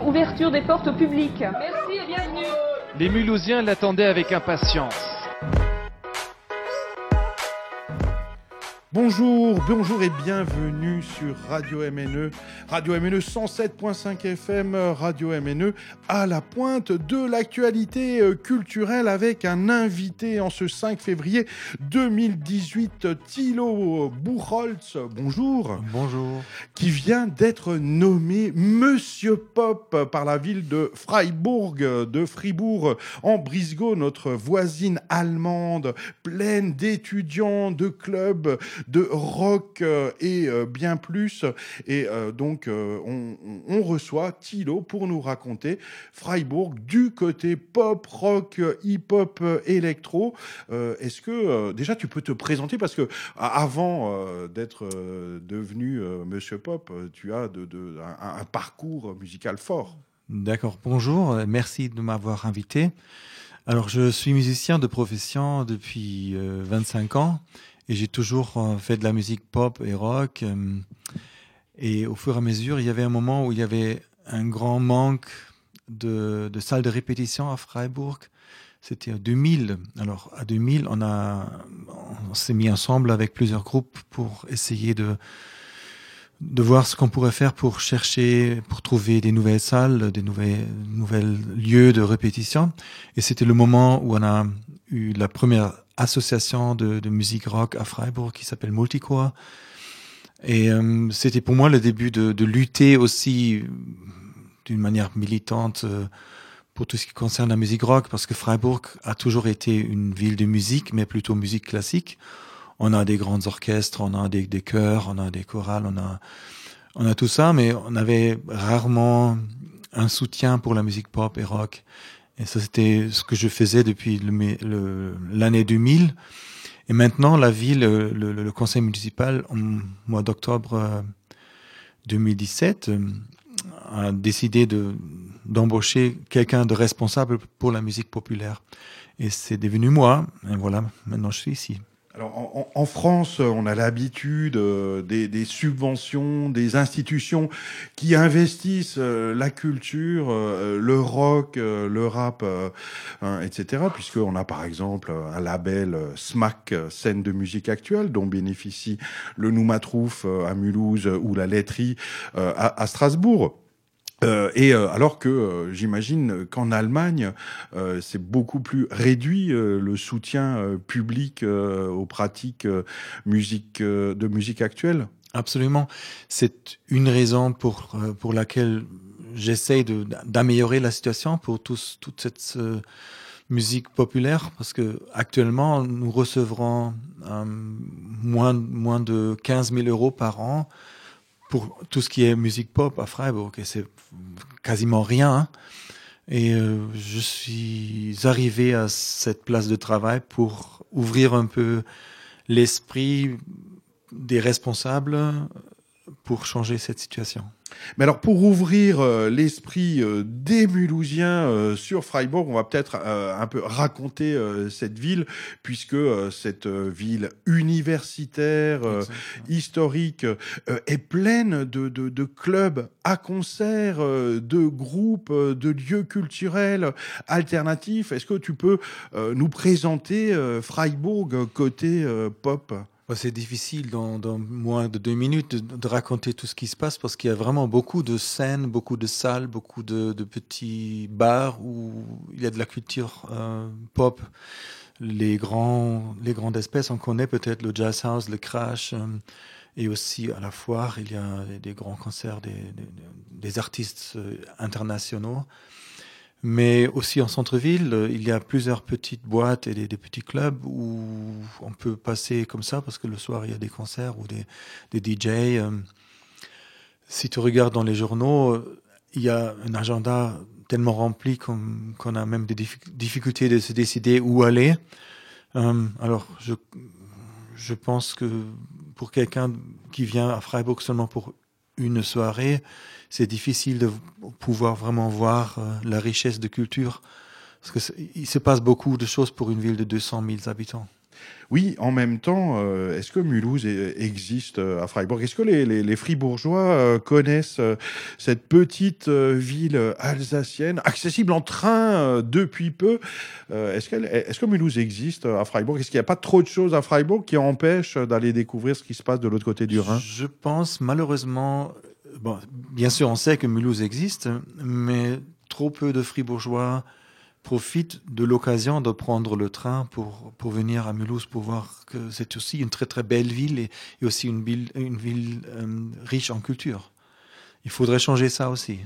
Ouverture des portes au public. Merci et bienvenue. Les Mulhousiens l'attendaient avec impatience. Bonjour, bonjour et bienvenue sur Radio MNE, Radio MNE 107.5 FM, Radio MNE à la pointe de l'actualité euh, culturelle avec un invité en ce 5 février 2018, Thilo Buchholz, bonjour. Bonjour. Qui vient d'être nommé Monsieur Pop par la ville de Freiburg, de Fribourg, en Brisgau, notre voisine allemande, pleine d'étudiants, de clubs, de rock euh, et euh, bien plus. Et euh, donc, on, reçoit Thilo pour nous raconter Freiburg du côté pop, rock, hip-hop, électro. Est-ce que déjà tu peux te présenter? Parce que avant d'être devenu Monsieur Pop, tu as de, un, parcours musical fort. D'accord. Bonjour. Merci de m'avoir invité. Alors, je suis musicien de profession depuis 25 ans et j'ai toujours euh, fait de la musique pop et rock. Euh, et au fur et à mesure, il y avait un moment où il y avait un grand manque de, salles de répétition à Freiburg. C'était en 2000. Alors, à 2000, on, a, on s'est mis ensemble avec plusieurs groupes pour essayer de, de voir ce qu'on pourrait faire pour chercher, pour trouver des nouvelles salles, des nouvelles, nouvelles lieux de répétition. Et c'était le moment où on a eu la première association de, musique rock à Freiburg qui s'appelle Multicore. Et euh, c'était pour moi le début de, de lutter aussi d'une manière militante euh, pour tout ce qui concerne la musique rock, parce que Freiburg a toujours été une ville de musique, mais plutôt musique classique. On a des grands orchestres, on a des, des chœurs, on a des chorales, on a, on a tout ça, mais on avait rarement un soutien pour la musique pop et rock. Et ça, c'était ce que je faisais depuis l'année 2000. Et maintenant, la ville, le, le, conseil municipal, au mois d'octobre 2017, euh, a décidé de d'embaucher quelqu'un de responsable pour la musique populaire. Et c'est devenu moi. Et voilà, maintenant je suis ici. Alors, en, France, on a l'habitude euh, des, subventions, des institutions qui investissent euh, la culture, euh, le rock, le rap, hein, etc. Puisqu'on a par exemple un label SMAC, scène de musique actuelle, dont bénéficie le Noumatrouf à Mulhouse ou la laiterie à Strasbourg. Euh, et euh, alors que euh, j'imagine qu'en Allemagne, c'est beaucoup plus réduit le soutien public aux pratiques musique, de musique actuelle. Absolument. C'est une raison pour, pour laquelle j'essaie d'améliorer la situation pour tous, toute cette musique populaire, parce que actuellement, nous recevrons moins, moins de 15 000 euros par an pour tout ce qui est musique pop à Freiburg, et c'est quasiment rien. Hein. Et euh, je suis arrivé à cette place de travail pour ouvrir un peu l'esprit des responsables pour changer cette situation. Mais alors, pour ouvrir euh, l'esprit euh, des Mulhousiens euh, sur Freiburg, on va peut-être un peu raconter cette ville, puisque cette ville universitaire, historique, est pleine de, de, de, clubs à concert, de groupes, de lieux culturels alternatifs. Est-ce que tu peux nous présenter Freiburg côté pop? C'est difficile dans, moins de deux minutes de, raconter tout ce qui se passe parce qu'il y a vraiment beaucoup de scènes, beaucoup de salles, beaucoup de, petits bars où il y a de la culture euh, pop. Les, grands, les grandes espèces, on connaît peut-être le Jazz House, le Crash, euh, et aussi à la foire, il y a des grands concerts des, artistes euh, internationaux. Mais aussi en centre-ville, euh, il y a plusieurs petites boîtes et des, petits clubs où on peut passer comme ça parce que le soir il y a des concerts ou des, des DJ. Euh. Si tu regardes dans les journaux, euh, il y a un agenda tellement rempli qu'on a même des difficultés de se décider où aller. alors, je, je pense que pour quelqu'un qui vient à Freiburg seulement pour une soirée, c'est difficile de pouvoir vraiment voir euh, la richesse de culture. Parce qu'il se passe beaucoup de choses pour une ville de 200 000 habitants. Oui, en même temps, est-ce que Mulhouse existe euh, à Freiburg? Est-ce que les, Fribourgeois connaissent cette petite ville alsacienne, accessible en train depuis peu? Est-ce que Mulhouse existe à Freiburg? Est-ce qu'il n'y a pas trop de choses à Freiburg qui empêchent d'aller découvrir ce qui se passe de l'autre côté du Rhin? Je pense malheureusement, euh, bon, bien sûr, on sait que Mulhouse existe, mais trop peu de Fribourgeois profitent de l'occasion de prendre le train pour, pour venir à Mulhouse pour voir que c'est aussi une très très belle ville et, et aussi une ville, une ville euh, riche en culture. Il faudrait changer ça aussi.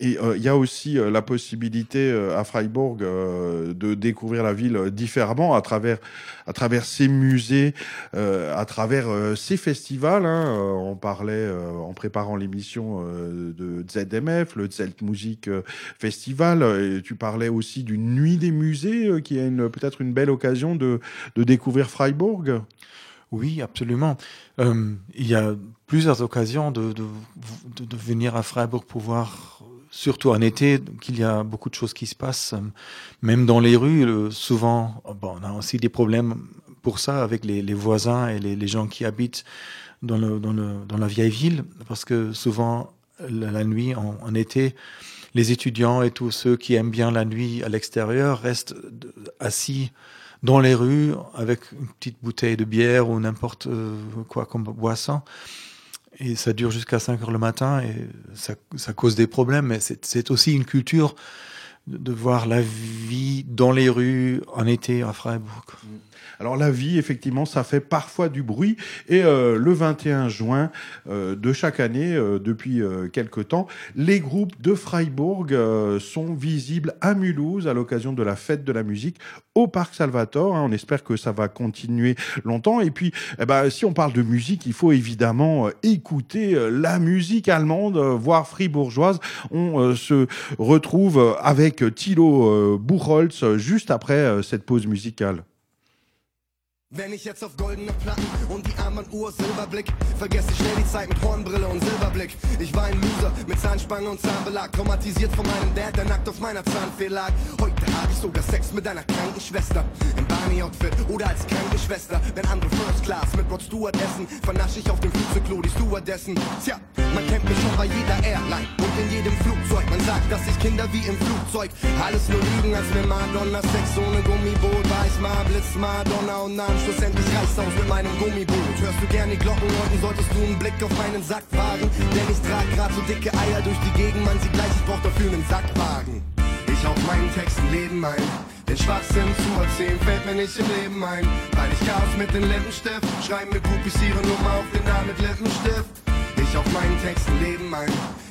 Et euh, il y a aussi euh, la possibilité euh, à Freiburg de découvrir la ville différemment à travers, à travers ses musées, à travers ses festivals. Hein. On parlait en préparant l'émission de ZMF, le Zeltmusik euh, Festival. Et tu parlais aussi d'une nuit des musées qui est peut-être une belle occasion de, de découvrir Freiburg. Oui, absolument. Euh, il y a plusieurs occasions de, de, de venir à Freiburg pour voir, surtout en été, qu'il y a beaucoup de choses qui se passent. Même dans les rues, souvent, on a aussi des problèmes pour ça avec les, voisins et les, gens qui habitent dans, la vieille ville, parce que souvent, la, nuit, en, en été, les étudiants et tous ceux qui aiment bien la nuit à l'extérieur restent assis dans les rues avec une petite bouteille de bière ou n'importe euh, quoi comme boisson. Et ça dure jusqu'à 5 heures le matin et ça, ça cause des problèmes. Mais c'est c'est aussi une culture de, voir la vie dans les rues en été à Freiburg. Alors la vie, effectivement, ça fait parfois du bruit. Et euh, le 21 juin euh, de chaque année, euh, depuis euh, quelque temps, les groupes de Freiburg sont visibles à Mulhouse à l'occasion de la fête de la musique au Parc Salvatore. hein. On espère que ça va continuer longtemps. Et puis, eh ben, si on parle de musique, il faut évidemment écouter la musique allemande, voire fribourgeoise. On se retrouve euh, avec Thilo euh, Buchholz euh, juste après euh, cette pause musicale. Wenn ich jetzt auf goldene Platten und die Armbanduhr Silberblick, vergesse ich schnell die Zeit mit Hornbrille und Silberblick. Ich war ein Loser mit Zahnspange und Zahnbelag, traumatisiert von meinem Dad, der nackt auf meiner Zahnfee lag. Heute hab ich sogar Sex mit einer kranken Schwester, im Barney-Outfit oder als kranke Schwester. Wenn andere First Class mit Rod Stewart essen, vernasche ich auf dem Flugzeugklo die Stewardessen. Tja, man kennt mich schon bei jeder Airline und in jedem Flugzeug. Man sagt, dass ich Kinder wie im Flugzeug alles nur lügen, als mir Madonna Sex ohne Gummiboot ich mal Blitz, Madonna und nahm schlussendlich reicht's aus mit meinem Gummiboot. Hörst du gern die Glocken läuten, solltest du einen Blick auf meinen Sack wagen, denn ich trag grad so dicke Eier durch die Gegend, man sieht gleich, ich brauch dafür einen Sackwagen. Ich hauch meinen Texten Leben ein. Den Schwachsinn zu erzählen fällt mir nicht im Leben ein. Weil ich Chaos mit den Lippenstift, schreiben mir Groupies ihre Nummer auf den Namen mit Lippenstift. Ich auf meinen Texten Leben ein.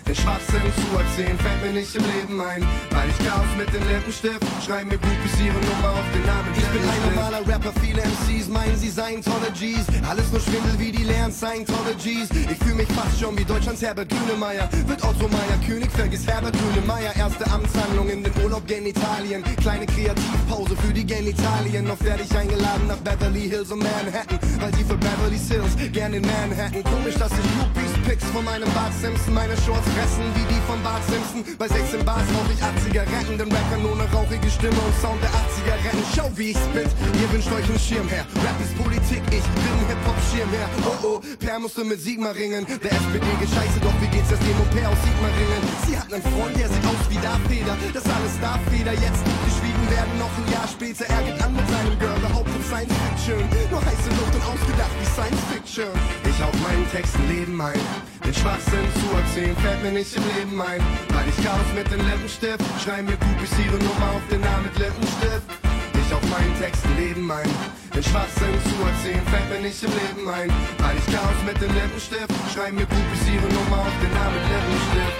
Den Schwachsinn zu erzählen fällt mir nicht im Leben ein. Weil ich Chaos mit den Lippenstift, schreiben mir Groupies ihre Nummer auf den Namen Ich bin ein normaler Rapper, viele MCs meinen sie Scientologies. Alles nur Schwindel wie die leeren Scientologies. Ich fühl mich fast schon wie Deutschlands Herbert Grünemeyer. Wird Otto Meier König, vergiss Herbert Grünemeyer. Erste Amtshandlung in den Urlaub gen Italien. Kleine Kreativpause für die Genitalien. Noch werde ich eingeladen nach Beverly Hills und Manhattan. Weil sie für Beverly Hills gern in Manhattan. Komisch, dass ich Groupies Pics von meinem Bart Simpson. Meine Shorts fressen wie die von Bart Simpson. Bei 16 Bars rauch ich 8 Zigaretten. Den Rappern ohne rauchige Stimme und Sound der 8 Zigaretten. Schau wie ich spit. Ihr wünscht euch einen Schirmherr. Rap ist Politik, ich bin Hip-Hop-Schirmherr. Oh oh, Per musste mit Sigmar ringen. Der SPD gescheiße, doch wie geht's das Demo Per aus Sigmar ringen? Sie hat einen Freund, der sieht aus wie Darth Vader. Das alles Darth Vader. Jetzt geschwiegen werden, noch ein Jahr später. Er geht an mit seinem Girl, behauptet Science Fiction. Nur heiße Luft und ausgedacht wie Science Fiction. Ich hauch meinen Texten Leben ein. Den Schwachsinn zu erzählen fällt mir nicht im Leben ein. Weil ich Chaos mit dem Lippenstift, schreib mir ihre Nummer auf den Namen mit Lippenstift. Ich auf meinen Texten Leben ein. Den Schwachsinn zu erzählen fällt mir nicht im Leben ein. Weil ich Chaos mit dem Lippenstift, schreib mir ihre Nummer auf den Namen mit Lippenstift.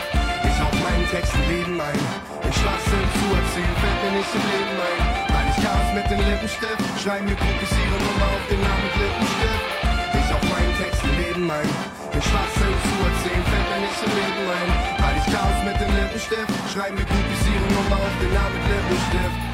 Ich auf meinen Texten Leben ein. Den Schwachsinn zu nicht im Leben ein. Weil ich Chaos mit dem Lippenstift, schreib mir Groupies ihre Nummer auf den Namen Lippenstift. Ich auf meinen Texten Leben ein. Den Schwachsinn zu erzählen fällt mir nicht im Leben ein. Weil ich Chaos mit dem Lippenstift, schreib mir Groupies ihre Nummer auf den Namen Lippenstift.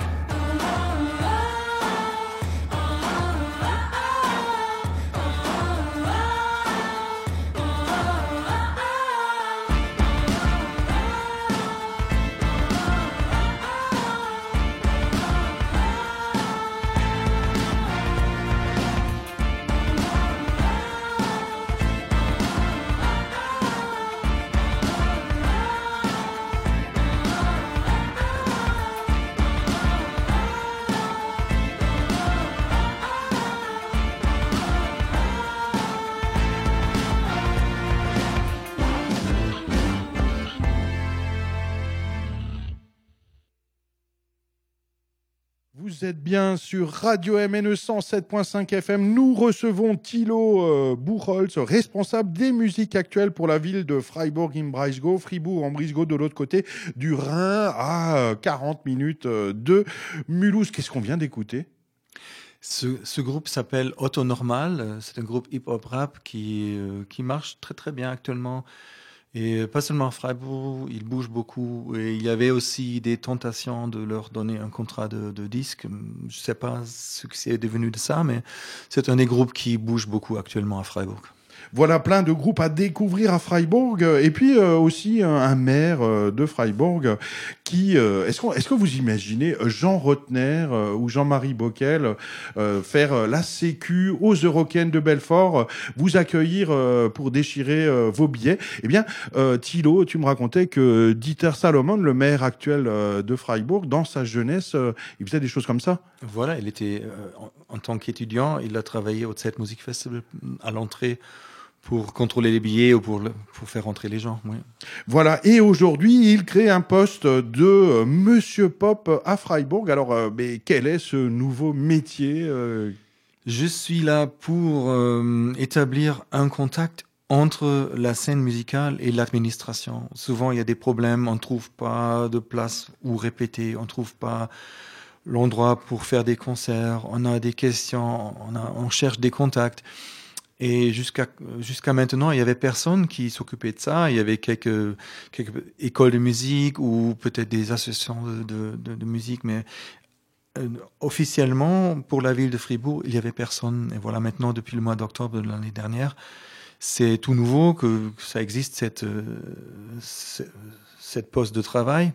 Êtes bien sur Radio MNE 107.5 FM. Nous recevons Thilo euh, Buchholz, responsable des musiques actuelles pour la ville de Freiburg im Breisgau, Fribourg en Brisgau de l'autre côté du Rhin à 40 euh, minutes euh, de Mulhouse. Qu'est-ce qu'on vient d'écouter? Ce, ce, groupe s'appelle Auto Normal. C'est un groupe hip-hop rap qui, qui marche très très bien actuellement. Et pas seulement Freiburg, ils bougent beaucoup. Et il y avait aussi des tentations de leur donner un contrat de, disque. Je ne sais pas ce qui est devenu de ça, mais c'est un des groupes qui bouge beaucoup actuellement à Freiburg. Voilà plein de groupes à découvrir à Freiburg. Et puis euh, aussi un, maire euh, de Freiburg Euh, est-ce, que vous imaginez Jean Rotner ou Jean-Marie Bockel faire la sécu aux Eurocaines de Belfort, vous accueillir pour déchirer vos billets? Eh bien, Thilo, tu me racontais que Dieter Salomon, le maire actuel de Freiburg, dans sa jeunesse, il faisait des choses comme ça. Voilà, il était... en, en tant qu'étudiant, il a travaillé au Zeit Music Festival à l'entrée pour contrôler les billets ou pour, pour faire rentrer les gens. Oui. Voilà, et aujourd'hui, il crée un poste de euh, Monsieur Pop à Freiburg. Alors, euh, mais quel est ce nouveau métier euh? Je suis là pour euh, établir un contact entre la scène musicale et l'administration. Souvent, il y a des problèmes, on ne trouve pas de place où répéter, on ne trouve pas l'endroit pour faire des concerts, on a des questions, on, a, on cherche des contacts. Et jusqu'à jusqu'à maintenant, il y avait personne qui s'occupait de ça. Il y avait quelques quelques écoles de musique ou peut-être des associations de, de, musique, mais euh, officiellement pour la ville de Fribourg, il y avait personne. Et voilà, maintenant depuis le mois d'octobre de l'année dernière, c'est tout nouveau que, que ça existe cette euh, cette poste de travail.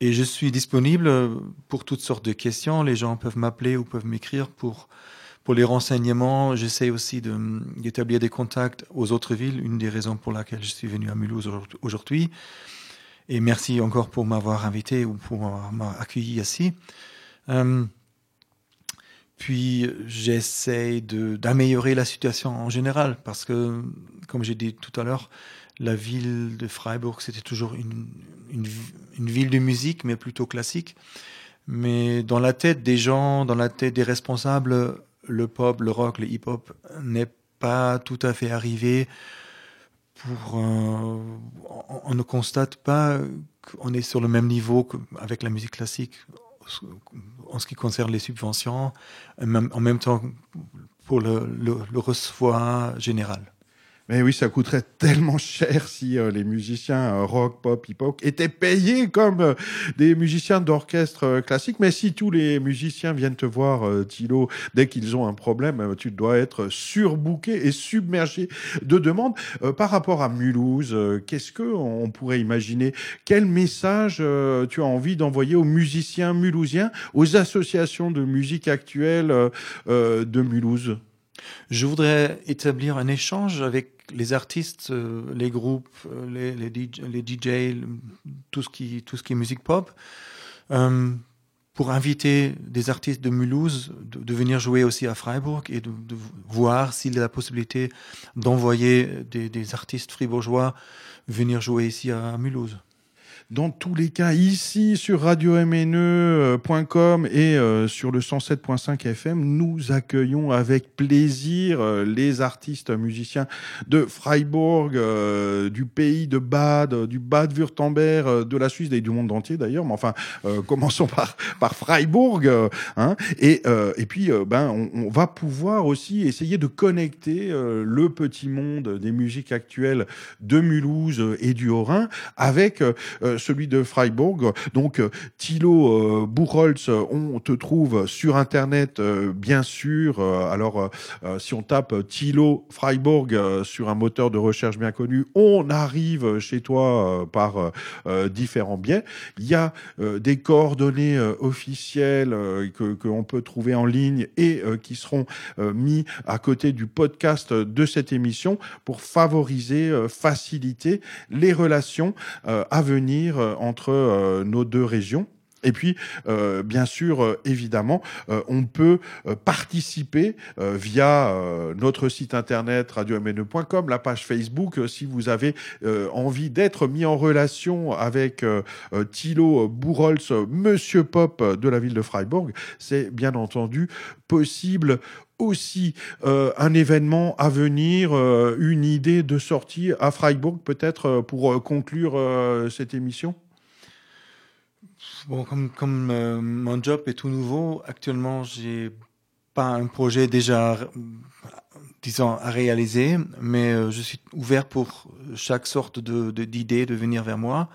Et je suis disponible pour toutes sortes de questions. Les gens peuvent m'appeler ou peuvent m'écrire pour pour les renseignements, j'essaie aussi d'établir de, des contacts aux autres villes, une des raisons pour laquelle je suis venu à Mulhouse aujourd'hui. Et merci encore pour m'avoir invité ou pour m'avoir accueilli ici. Euh, puis j'essaie d'améliorer la situation en général parce que, comme j'ai dit tout à l'heure, la ville de Freiburg, c'était toujours une, ville de musique, mais plutôt classique. Mais dans la tête des gens, dans la tête des responsables, le pop, le rock, le hip-hop n'est pas tout à fait arrivé. Pour, on ne constate pas qu'on est sur le même niveau qu'avec la musique classique en ce qui concerne les subventions, en même temps pour le, le, le recevoir général. Mais oui, ça coûterait tellement cher si euh, les musiciens euh, rock, pop, hip-hop étaient payés comme euh, des musiciens d'orchestre classique. Mais si tous les musiciens viennent te voir, Thilo, dès qu'ils ont un problème, tu dois être surbooké et submergé de demandes. par rapport à Mulhouse, qu'est-ce que on pourrait imaginer? Quel message tu as envie d'envoyer aux musiciens mulhousiens, aux associations de musique actuelle de Mulhouse? Je voudrais établir un échange avec les artistes, euh, les groupes, les, les, DJ, les tout ce qui, tout ce qui est musique pop, euh, pour inviter des artistes de Mulhouse de, venir jouer aussi à Freiburg et de, voir s'il y a la possibilité d'envoyer des, artistes fribourgeois venir jouer ici à Mulhouse dans tous les cas ici sur radio-mne.com et euh, sur le 107.5 FM, nous accueillons avec plaisir euh, les artistes musiciens de Freiburg, euh, du pays de Bade, du Bade-Württemberg, euh, de la Suisse et du monde entier d'ailleurs. Mais enfin, euh, commençons par par Freiburg. Hein, et et puis ben on, va pouvoir aussi essayer de connecter le petit monde des musiques actuelles de Mulhouse et du Haut-Rhin avec celui de Freiburg. Donc, euh, Thilo euh, Buchholz, on te trouve sur Internet, euh, bien sûr. alors, si on tape Thilo Freiburg sur un moteur de recherche bien connu, on arrive chez toi par différents biais. Il y a des coordonnées officielles que qu'on peut trouver en ligne et qui seront mis à côté du podcast de cette émission pour favoriser, faciliter les relations à venir euh, entre euh, nos deux régions. Et puis, euh, bien sûr, euh, évidemment, euh, on peut euh, participer via notre site internet radio-mne.com, la page Facebook, si vous avez envie d'être mis en relation avec Thilo Bourholz, Monsieur Pop de la ville de Freiburg, c'est bien entendu possible aussi euh, un événement à venir, une idée de sortie à Freiburg, peut-être pour conclure cette émission? Comme, euh, mon job est tout nouveau, actuellement, j'ai pas un projet déjà, disons, à réaliser, mais euh, je suis ouvert pour chaque sorte de, de, d'idée de venir vers moi.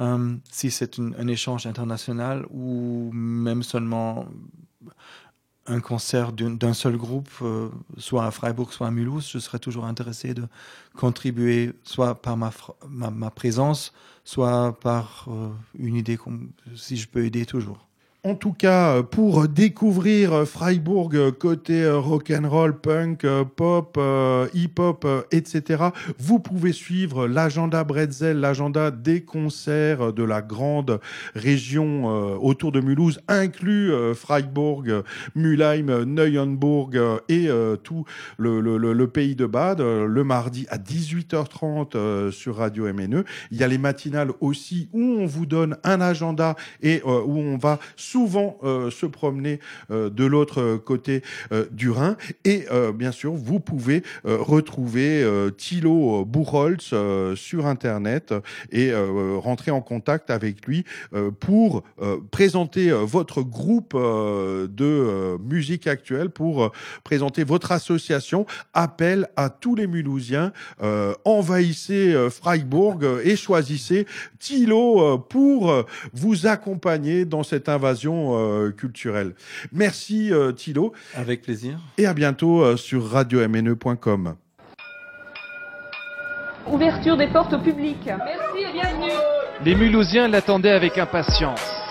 Euh, si c'est un échange international ou même seulement un concert d'un seul groupe, euh, soit à Freiburg, soit à Mulhouse, je serais toujours intéressé de contribuer soit par ma, présence, soit par euh, une idée, si je peux aider toujours. En tout cas, euh, pour découvrir euh, Freiburg euh, côté rock'n'roll, punk, pop, hip-hop, etc., vous pouvez suivre l'agenda Bretzel, l'agenda des concerts de la grande région autour de Mulhouse, inclus Freiburg, Mülheim, Neuenburg et tout le, pays de Bade, le mardi à 18h30 euh, sur Radio MNE. Il y a les matinales aussi où on vous donne un agenda et où on va souvent euh, se promener euh, de l'autre côté euh, du Rhin. Et bien sûr, vous pouvez retrouver Thilo Buchholz sur Internet et rentrer en contact avec lui pour présenter votre groupe de musique actuelle, pour présenter votre association. Appel à tous les Mulhousiens, envahissez Freiburg et choisissez Thilo pour vous accompagner dans cette invasion euh, culturelle. Merci euh, Thilo Avec plaisir. et à bientôt euh, sur radiomne.com. Ouverture des portes au public. Merci et bienvenue. Les Mulhousiens l'attendaient avec impatience.